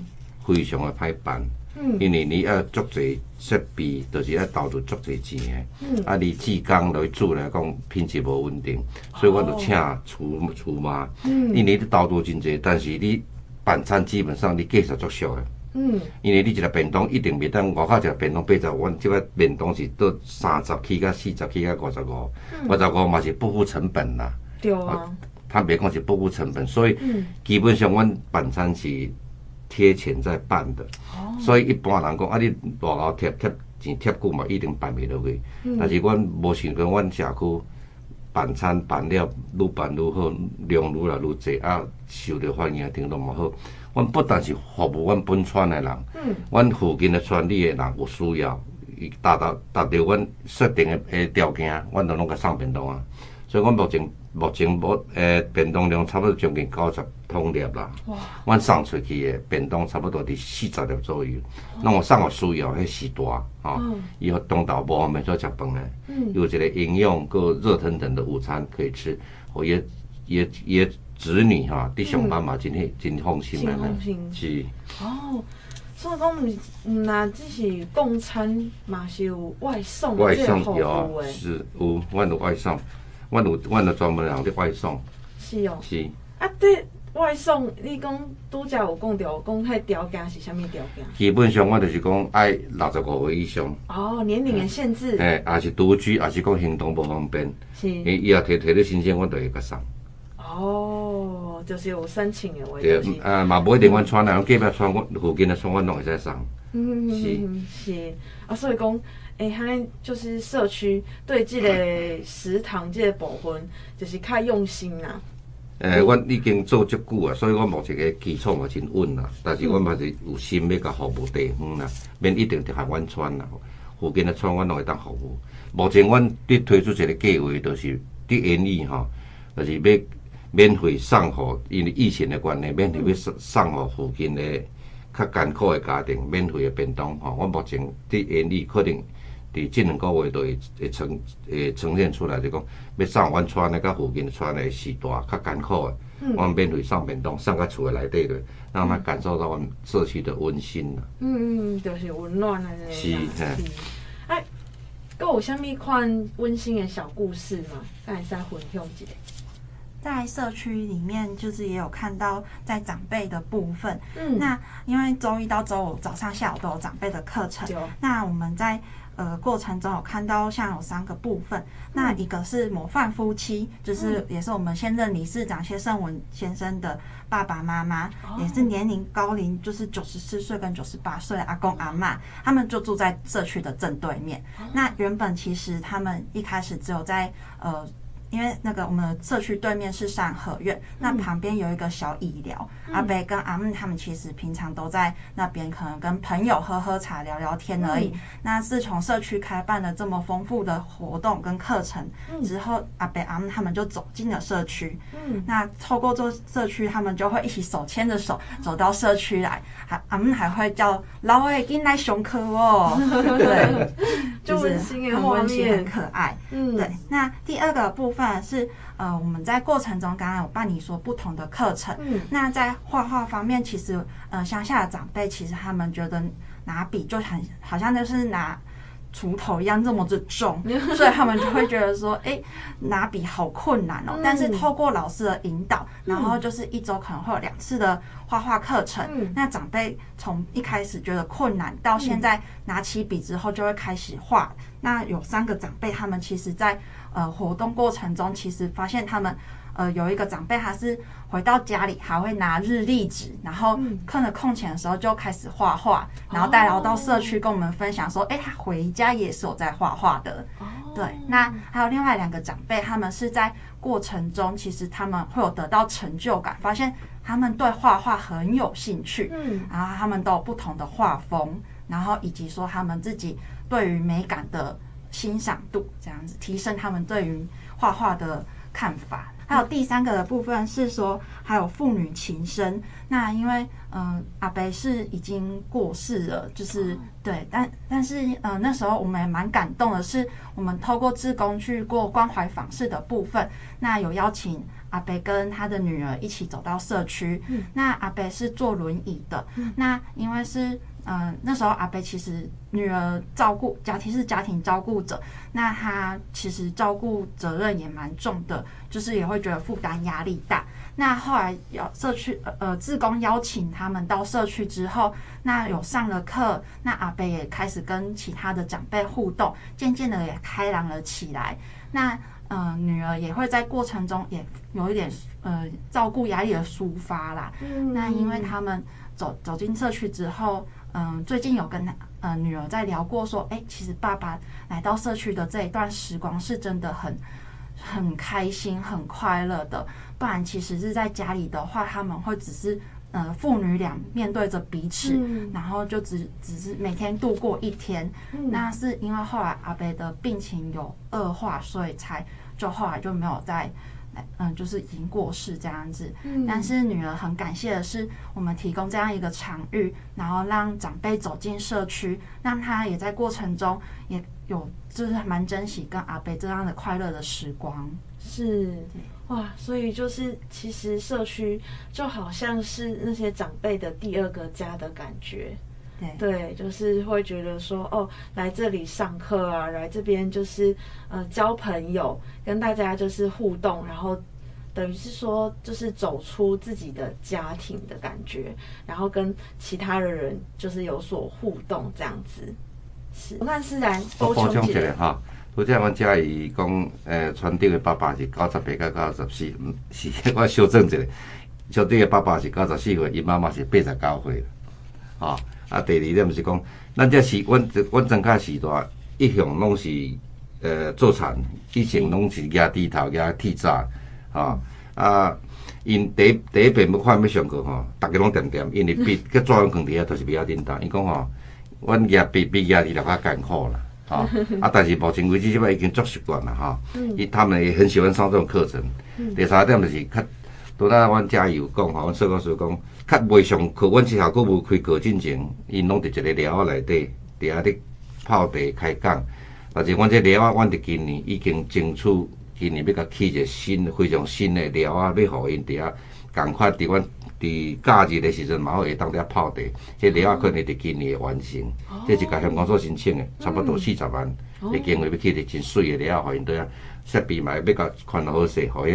非常的歹办，嗯、因为你要足侪设备，就是要投入足侪钱的，嗯、啊，你技工来做来讲品质无稳定，所以我就请厨厨妈，嗯、因为你投入真侪，但是你办餐基本上你计数足少的。嗯，因为你一个便当一定袂当外口一个便当八十，阮即个便当是到三十起到四十起到五十五，五十五嘛是不付成本啦。对啊，他别讲是不付成本，所以基本上阮办餐是贴钱在办的。哦，所以一般人讲啊，你外口贴贴钱贴久嘛，一定办袂落去。但是阮无想讲阮社区办餐办了愈办愈好，量愈来愈济，啊，受着欢迎程度嘛好。阮不但是服务阮本村的人，阮、嗯、附近的村里的人有需要，伊达到达到阮设定的诶条件，阮都拢甲送便当啊。所以，阮目前目前无诶便当量差不多将近九十通粒啦。哇！阮送出去的便当差不多伫四十粒左右。那我送有需要迄时段啊，以后东岛无方便做食饭的，嗯、有一个营养个热腾腾的午餐可以吃，我也也也。也子女哈，伫上班嘛，真系真放心的。放心是哦，所以讲唔唔，那只是供餐嘛，是有外送。外送有啊，是有，阮有外送，阮有阮有专门人的外送。是哦。是。啊，对外送，你讲拄则有讲到，讲迄条件是啥物条件？基本上，我就是讲爱六十五岁以上。哦，年龄的限制。诶，也是独居，也是讲行动不方便。是。伊伊也摕摕你新鲜，我都会甲送。哦，就是有申请的位置。对，啊，嘛不一定阮穿啦，阮隔壁村，阮附近的村，阮拢会使送。嗯是是啊，所以讲，哎、欸，还就是社区对这个食堂这个部分，就是较用心啦。诶、欸，阮已经做足久啊，所以我目前个基础嘛真稳啦。但是阮嘛是有心要甲服务地方啦，免一定就系阮村啦，附近的村阮拢会当服务。目前阮伫推出一个计划，就是伫演艺哈，就是要。免费送予，因为疫情的关系，免费要送送予附近的较艰苦的家庭，免费的便当吼。我目前伫演艺可能伫即两个月都会会呈会呈现出来，就讲要送阮村的甲附近的村的时代较艰苦的，我免费送便当送到厝的内底的，让他感受到阮社区的温馨啦。嗯嗯，就是温暖的。是是。哎，搁有啥物款温馨的小故事吗？刚才在分享一下。在社区里面，就是也有看到在长辈的部分。嗯，那因为周一到周五早上、下午都有长辈的课程。有那我们在呃过程中有看到，像有三个部分。那一个是模范夫妻，就是也是我们现任理事长谢胜文先生的爸爸妈妈，也是年龄高龄，就是九十四岁跟九十八岁阿公阿妈，他们就住在社区的正对面。那原本其实他们一开始只有在呃。因为那个我们的社区对面是善和苑，嗯、那旁边有一个小医疗，嗯、阿北跟阿姆他们其实平常都在那边，可能跟朋友喝喝茶、聊聊天而已。嗯、那自从社区开办了这么丰富的活动跟课程之后，嗯、阿北阿姆他们就走进了社区。嗯，那透过这社区，他们就会一起手牵着手走到社区来，还阿姆还会叫老伟进来上课哦。对，就是很温馨、很可爱。嗯，对。那第二个部分。是呃，我们在过程中刚刚有办理说不同的课程。嗯，那在画画方面，其实呃，乡下的长辈其实他们觉得拿笔就很好像就是拿锄头一样这么的重，所以他们就会觉得说，哎，拿笔好困难哦。但是透过老师的引导，然后就是一周可能会有两次的画画课程。那长辈从一开始觉得困难，到现在拿起笔之后就会开始画。那有三个长辈，他们其实在。呃，活动过程中，其实发现他们，呃，有一个长辈，他是回到家里还会拿日历纸，然后看着空闲的时候就开始画画，然后带来到社区跟我们分享说，哎，他回家也是有在画画的。对，那还有另外两个长辈，他们是在过程中，其实他们会有得到成就感，发现他们对画画很有兴趣，嗯，然后他们都有不同的画风，然后以及说他们自己对于美感的。欣赏度这样子提升他们对于画画的看法，还有第三个的部分是说，还有父女情深。那因为嗯、呃，阿北是已经过世了，就是对，但但是嗯、呃，那时候我们也蛮感动的是，我们透过志工去过关怀访视的部分，那有邀请阿北跟他的女儿一起走到社区。嗯、那阿北是坐轮椅的，嗯、那因为是。嗯，那时候阿伯其实女儿照顾家庭是家庭照顾者，那他其实照顾责任也蛮重的，就是也会觉得负担压力大。那后来有社区呃志工邀请他们到社区之后，那有上了课，那阿伯也开始跟其他的长辈互动，渐渐的也开朗了起来。那嗯、女儿也会在过程中也有一点呃照顾压力的抒发啦。那因为他们走走进社区之后。嗯，最近有跟呃女儿在聊过，说，哎，其实爸爸来到社区的这一段时光是真的很很开心、很快乐的。不然，其实是在家里的话，他们会只是呃父女俩面对着彼此，嗯、然后就只只是每天度过一天。嗯、那是因为后来阿伯的病情有恶化，所以才就后来就没有再。嗯，就是已经过世这样子，嗯，但是女儿很感谢的是，我们提供这样一个场域，然后让长辈走进社区，让他也在过程中也有就是蛮珍惜跟阿伯这样的快乐的时光。是，哇，所以就是其实社区就好像是那些长辈的第二个家的感觉。对，就是会觉得说，哦，来这里上课啊，来这边就是呃交朋友，跟大家就是互动，然后等于是说就是走出自己的家庭的感觉，然后跟其他的人就是有所互动这样子。是，我看思然，我补充一下哈，拄则阮嘉义讲，呃，船长的爸爸是九十八到九十四，嗯，是我修正一下，船长的爸爸是九十四岁，伊妈妈是八十九岁，啊。啊，第二点就是讲，咱这是阮阮庄卡时代一向拢是呃做田，以前拢是压地头、压铁闸，吼啊，因第一第一遍要看要上课吼，逐个拢点点，因为笔 佮纸用放伫遐，都是比较简单。伊讲吼，阮压笔比压地头较艰苦啦，吼 啊，但是目前为止即摆已经足习惯了哈。伊他们也很喜欢上这种课程。第三点就是较，拄仔阮加油讲吼，阮说老师讲。较未上课，阮学校阁无开课进前，因拢伫一个寮仔内底，伫遐咧泡茶开讲。但是阮这寮仔，阮伫今年已经争取，今年要甲起一个新非常新的寮仔，要互因伫遐共款伫阮伫假日的时阵，嘛好会当伫遐泡茶。这寮仔可能伫今年会完成，哦、这是甲香港所申请的，差不多四十万会经费要起一个真水的寮仔，互因伫遐设备嘛要甲看好势，互伊。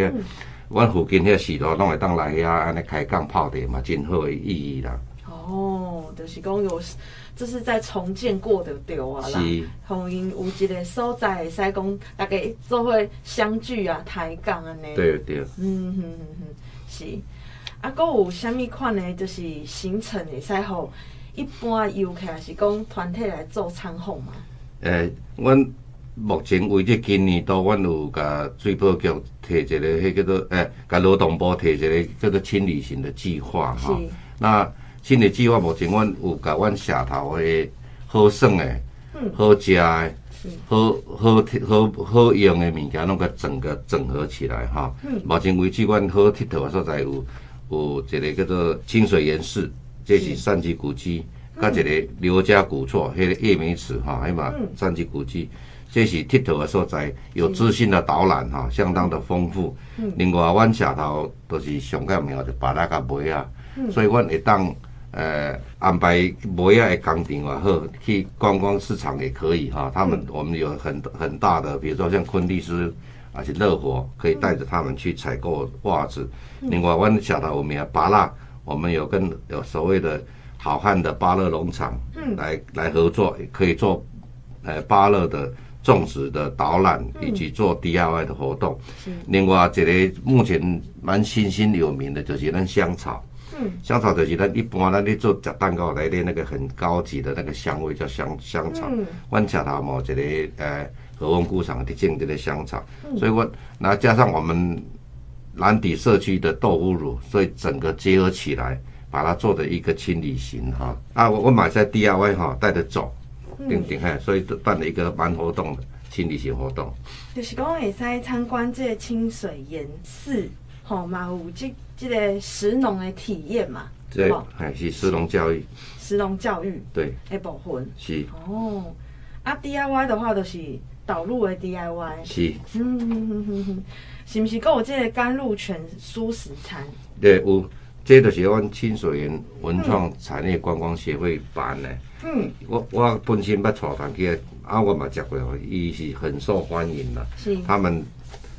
阮附近遐市路拢会当来遐安尼开讲泡茶嘛，真好的意义啦。哦，就是讲有，这是在重建过的对啊啦。是。红因有一个所在会使讲大家做伙相聚啊，抬杠安尼。对对。嗯哼哼哼，是。啊，搁有啥米款呢？就是行程会使互一般游客是讲团体来做参访嘛？诶、欸，阮目前为止今年度，阮有甲水保局提一个，迄叫做诶，甲劳动部提一个叫做清理型的计划哈。那清理计划目前阮有甲阮社头诶好耍诶，好食诶，好好好好用诶物件，拢甲整个整合起来哈。目前为止，阮好佚佗诶所在有有一个叫做清水岩寺，这是三级古迹。甲一个刘家古厝，迄个叶梅池哈，迄嘛三级古迹，这是佚佗的所在，有资讯的导览哈，相当的丰富。另外，阮下头都是上个庙就巴拉甲梅啊，所以阮会当呃安排梅啊的工程也好，去观光市场也可以哈。他们我们有很很大的，比如说像昆蒂斯，而且热火，可以带着他们去采购袜子。另外，阮下头有名巴拉，我们有跟有所谓的。好汉的巴勒农场，嗯，来来合作，可以做，呃，巴勒的种植的导览，以及做 DIY 的活动。嗯、另外，这个目前蛮新兴有名的，就是那香草。嗯，香草就是咱一般咱咧做食蛋糕来的那个很高级的那个香味，叫香香草。嗯，阮社头某一个呃和丰工厂的种这个香草，嗯、所以我那加上我们蓝底社区的豆腐乳，所以整个结合起来。把它做的一个轻旅行哈啊，我我买在 DIY 哈，带着走，定定嘿，所以办了一个蛮活动的轻旅行活动。就是讲会使参观这个清水岩寺，吼嘛有这这个石农的体验嘛，对，还是石农教育，石农教育对，一部分。是。哦啊 DIY 的话都是导入的 DIY 是，嗯哼哼哼哼，是不是跟我这个甘露泉舒食餐？对，有。这就是阮清水园文创产业观光协会办的。嗯，我我本身捌带团去，啊，我嘛食过，伊是很受欢迎的。是，他们，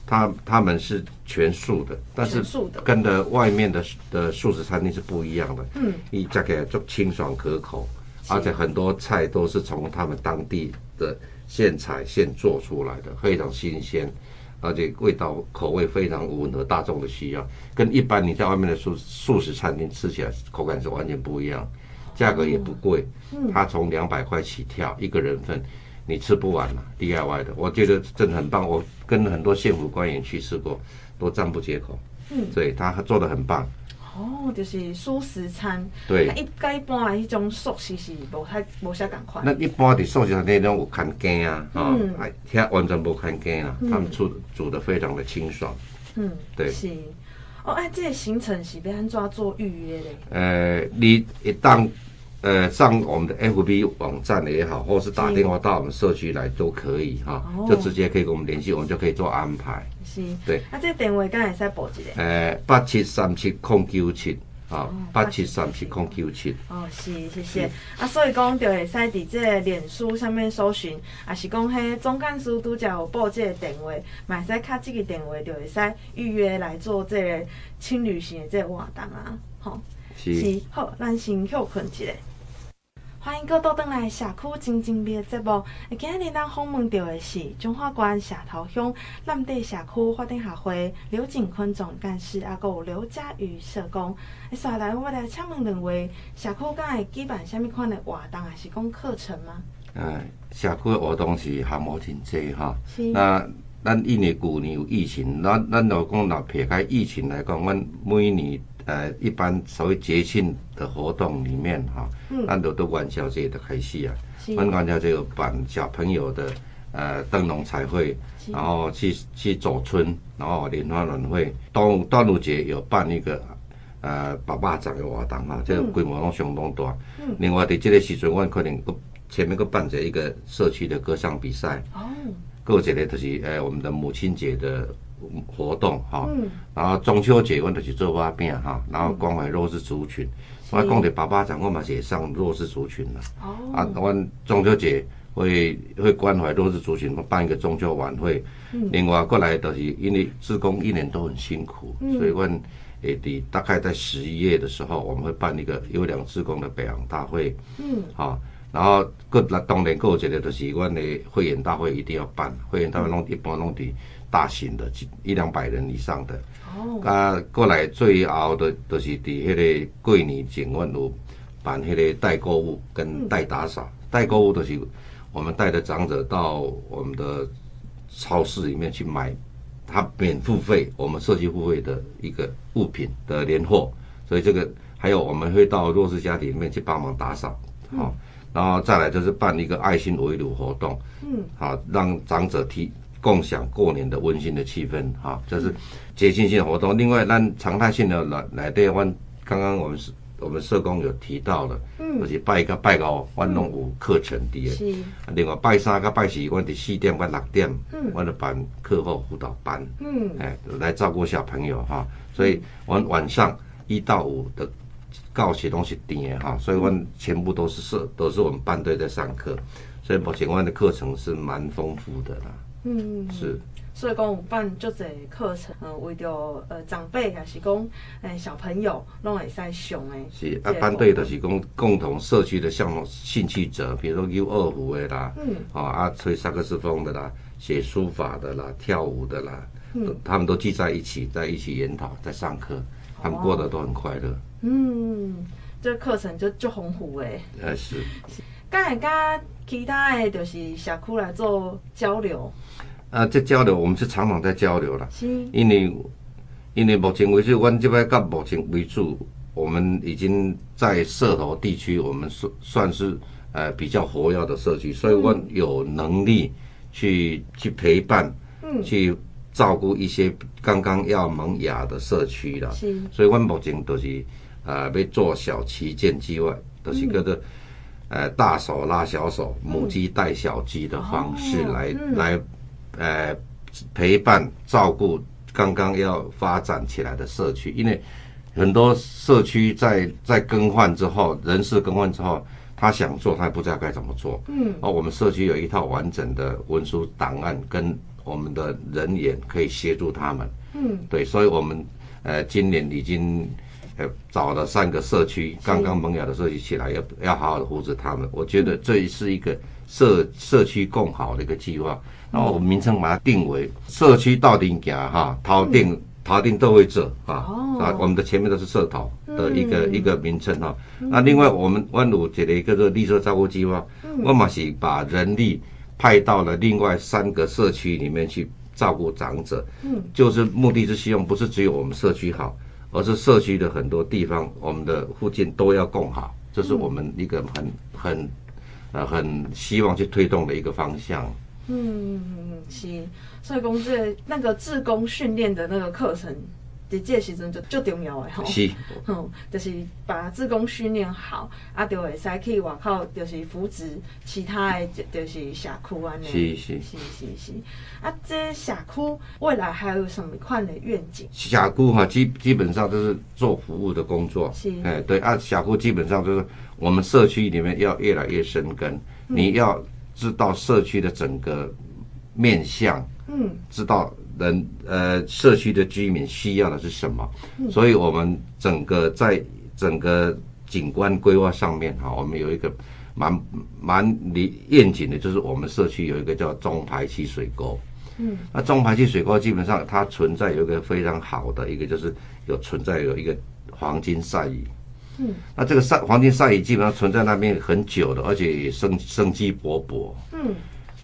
他他们是全素的，但是跟的外面的的素食餐厅是不一样的。嗯，伊食起来就清爽可口，而且很多菜都是从他们当地的现采现做出来的，非常新鲜。而且味道口味非常吻合大众的需要，跟一般你在外面的素素食餐厅吃起来口感是完全不一样，价格也不贵，它从两百块起跳一个人份，你吃不完嘛，DIY 的，我觉得真的很棒。我跟很多县府官员去吃过，都赞不绝口。嗯，对他做的很棒。哦，就是素食餐，对，一一般的迄种素食是无太无啥共款。那一般的素食餐厅拢有看羹啊，啊、嗯，遐完全无看羹啊，嗯、他们煮煮的非常的清爽。嗯，对。是，哦，哎，这个行程是要安怎做预约的？呃，你一旦呃上我们的 FB 网站也好，或是打电话到我们社区来都可以哈，就直接可以跟我们联系，我们就可以做安排。是，对。啊，这个电话刚才使报一个。呃，八七三七空九七，啊，八七三七空九七。哦，是，谢谢。啊，所以讲就会使伫这个脸书上面搜寻，啊，是讲迄总干事拄则有报这个电话，嘛使卡这个电话就会使预约来做这个轻旅行的这个活动啊，吼。是。好，咱先休困一下。欢迎各位倒转来社区真正味的节目。今日咱访问到的是中华关社头乡蓝地社区发展协会刘景坤总干事，啊，还有刘佳瑜社工。诶，接下来我来请问两位，社区敢会举办什么款的活动，还是讲课程吗？嗯，社区的活动是项目真多哈。是。那咱因为旧年有疫情，咱咱若讲若撇开疫情来讲，阮每年。呃，一般所谓节庆的活动里面哈，咱都都元宵节的开始啊，阮元宵节有办小朋友的呃灯笼彩绘，然后去去走村，然后联欢晚会，端端午节有办一个呃爸爸掌的活动哈，这个规模拢相当大。另外伫这个时阵，阮可能前面搁办着一个社区的歌唱比赛，哦，搁有一个就是呃我们的母亲节的。活动哈，然后中秋节阮就是做娃饼哈，然后关怀弱势族群。我讲的爸爸讲，我嘛是上弱势族群了。哦。啊，阮中秋节会会关怀弱势族群，办一个中秋晚会。嗯、另外过来都是因为志工一年都很辛苦，嗯、所以阮诶，第大概在十一月的时候，我们会办一个优良志工的表扬大会。嗯，好、哦，然后各那当然各节的都是阮的会员大会一定要办，会员大会弄一般弄的大型的，一两百人以上的。哦，啊，过来最后的都是伫迄个过年前，阮有办迄个代购物跟代打扫。代购物就是我们带着长者到我们的超市里面去买，他免付费，我们社区付费的一个物品的年货。所以这个还有我们会到弱势家庭里面去帮忙打扫，好，然后再来就是办一个爱心围炉活动，嗯，好，让长者提共享过年的温馨的气氛，哈，这是节庆性活动。另外，让常态性的来来对湾，刚刚我们是。我们社工有提到了，嗯，就是拜一个拜高，我拢有课程的。是。另外拜三跟拜四，我伫四点到六点，嗯，我的办课后辅导班，嗯，哎，来照顾小朋友哈。所以，我晚上一到五的教学东西点哈，所以我全部都是社，都是我们班队在上课，所以目前我的课程是蛮丰富的啦。嗯，是。所以讲有办足侪课程，嗯，为着呃长辈还是讲诶小朋友拢会使上诶。是啊，班队就是讲共同社区的项目兴趣者，比如说有二胡的啦，嗯，哦啊吹萨克斯风的啦，写书法的啦，跳舞的啦，嗯，他们都聚在一起，在一起研讨，在上课，他们过得都很快乐。嗯，这课程就就丰富诶。还是。刚才跟其他的，就是社区来做交流。啊，这交流我们是常常在交流了，是。因为因为目前为止，阮这边到目前为止，我们已经在社头地区，我们算算是呃比较活跃的社区，所以我有能力去去陪伴，嗯，去照顾一些刚刚要萌芽的社区了，是，所以阮目前都是呃要做小旗舰之外，都是叫做呃大手拉小手，母鸡带小鸡的方式来来。呃，陪伴照顾刚刚要发展起来的社区，因为很多社区在在更换之后，人事更换之后，他想做，他也不知道该怎么做。嗯，哦，我们社区有一套完整的文书档案，跟我们的人员可以协助他们。嗯，对，所以我们呃今年已经呃找了三个社区刚刚萌芽的社区起来，要要好好的扶持他们。我觉得这是一个社社区共好的一个计划。然后我们名称把它定为社区到顶行哈，桃顶桃顶都会做啊啊，我们的前面都是社桃的一个、嗯、一个名称哈。那另外我们万鲁解了一个做绿色照顾计划，我们是把人力派到了另外三个社区里面去照顾长者，嗯，就是目的是希望不是只有我们社区好，而是社区的很多地方，我们的附近都要供好，这是我们一个很很呃很希望去推动的一个方向。嗯，行，所以讲这那个自工训练的那个课程，在这时阵就最重要诶吼。是，嗯，就是把自工训练好，啊，就会使去外口，就是扶植其他诶，就是社区安尼。是是是是是。啊，这社区未来还有什么款的愿景？社区哈，基基本上都是做服务的工作。是。哎，对啊，社区基本上就是我们社区里面要越来越深根，嗯、你要。知道社区的整个面向，嗯，知道人呃社区的居民需要的是什么，嗯，所以我们整个在整个景观规划上面哈，我们有一个蛮蛮离愿景的，就是我们社区有一个叫中排气水沟，嗯，那中排气水沟基本上它存在有一个非常好的一个，就是有存在有一个黄金赛鱼。嗯，那这个赛黄金赛鱼基本上存在那边很久的，而且也生生机勃勃。嗯，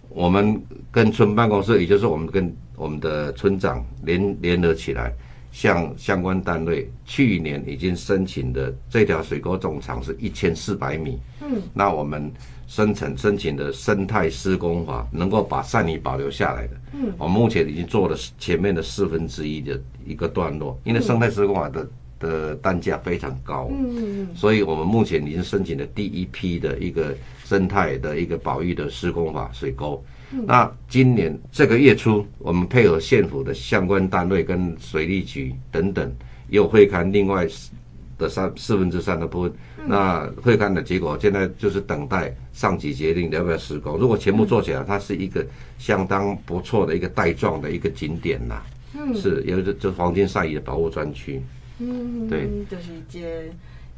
我们跟村办公室，也就是我们跟我们的村长联联合起来，向相关单位去年已经申请的这条水沟总长是一千四百米。嗯，那我们申请申请的生态施工法，能够把善泥保留下来的。嗯，我们目前已经做了前面的四分之一的一个段落，因为生态施工法的。的单价非常高，嗯，所以我们目前已经申请了第一批的一个生态的一个保育的施工法水沟。那今年这个月初，我们配合县府的相关单位跟水利局等等，又会看另外的三四分之三的部分。嗯、那会勘的结果，现在就是等待上级决定要不要施工。如果全部做起来，它是一个相当不错的一个带状的一个景点呐。嗯，是，有就就黄金赛鱼的保护专区。嗯，对，就是接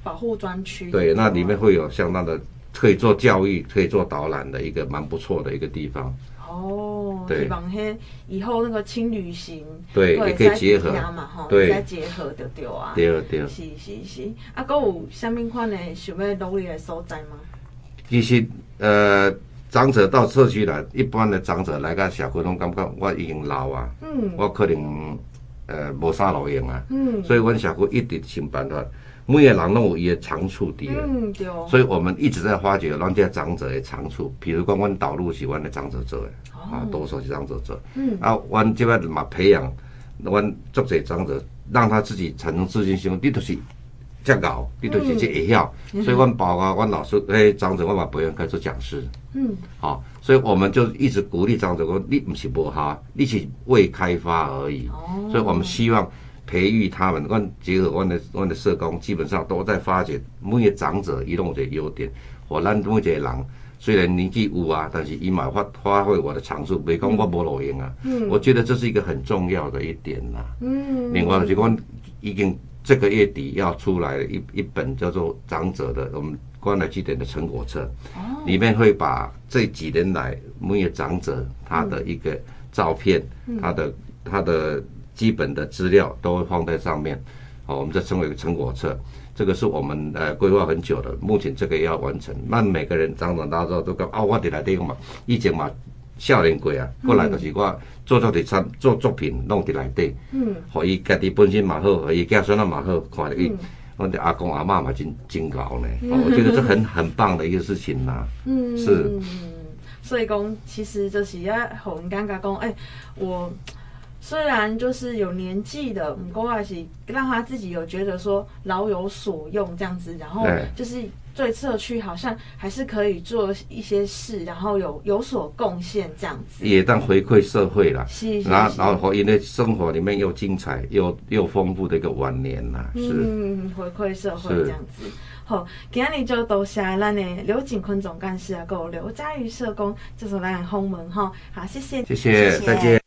保护专区。对，那里面会有相当的可以做教育、可以做导览的一个蛮不错的一个地方。哦，对，希望以后那个轻旅行，对，也可以结合嘛，哈，对，再结合就对啊。对对。是是是，啊，还有什么款的想要努力的所在吗？其实，呃，长者到社区来，一般的长者来个社区，拢感觉我已经老啊，嗯，我可能呃无啥路用啊，嗯，所以阮社区一直想办法。每个人拢有伊的长处伫个，嗯对，所以我们一直在发掘咱这长者的长处。比如讲，阮导路是阮的长者做的，哦、啊，多数是长者做。嗯，啊，阮即摆嘛培养，阮足侪长者，让他自己产生自信心。你就是遮敖，你就是这会晓。嗯、所以，阮包括阮老师，诶，长者，我嘛培养开做讲师。嗯，好、啊，所以我们就一直鼓励长者讲，你不是无哈，你是未开发而已。哦，所以我们希望。培育他们，阮结合阮的阮的社工，基本上都在发掘每个长者伊拢有一个优点。或咱每一个人虽然年纪有啊，但是伊嘛发发挥我的长处，袂讲我无路用啊。嗯，我觉得这是一个很重要的一点啦。嗯，另外就是讲已经这个月底要出来一一本叫做长者的我们关爱据点的成果册，哦，里面会把这几年来每个长者他的一个照片，嗯、他的他的。基本的资料都会放在上面，好，我们这称为一个成果册，这个是我们呃规划很久的，目前这个要完成。那每个人长长大之后都讲啊，我得来这个嘛，以前嘛少年过啊，过来就是我做作的参做作品弄得来的，嗯，和伊家己本身嘛好，和伊家孙啊嘛好，看伊，我的阿公阿妈嘛真真高呢，我觉得这很很棒的一个事情呐，嗯，是，所以讲其实就是要和人家讲，哎，我。虽然就是有年纪的，不过还是让他自己有觉得说老有所用这样子，然后就是对社区好像还是可以做一些事，然后有有所贡献这样子，也当回馈社会啦。是，是，然后然后因为生活里面又精彩又又丰富的一个晚年啦，是嗯，回馈社会这样子。好，今日就多谢咱的刘景坤总干事啊，还有刘佳瑜社工，就是来访问哈。好，谢谢，谢谢，谢谢再见。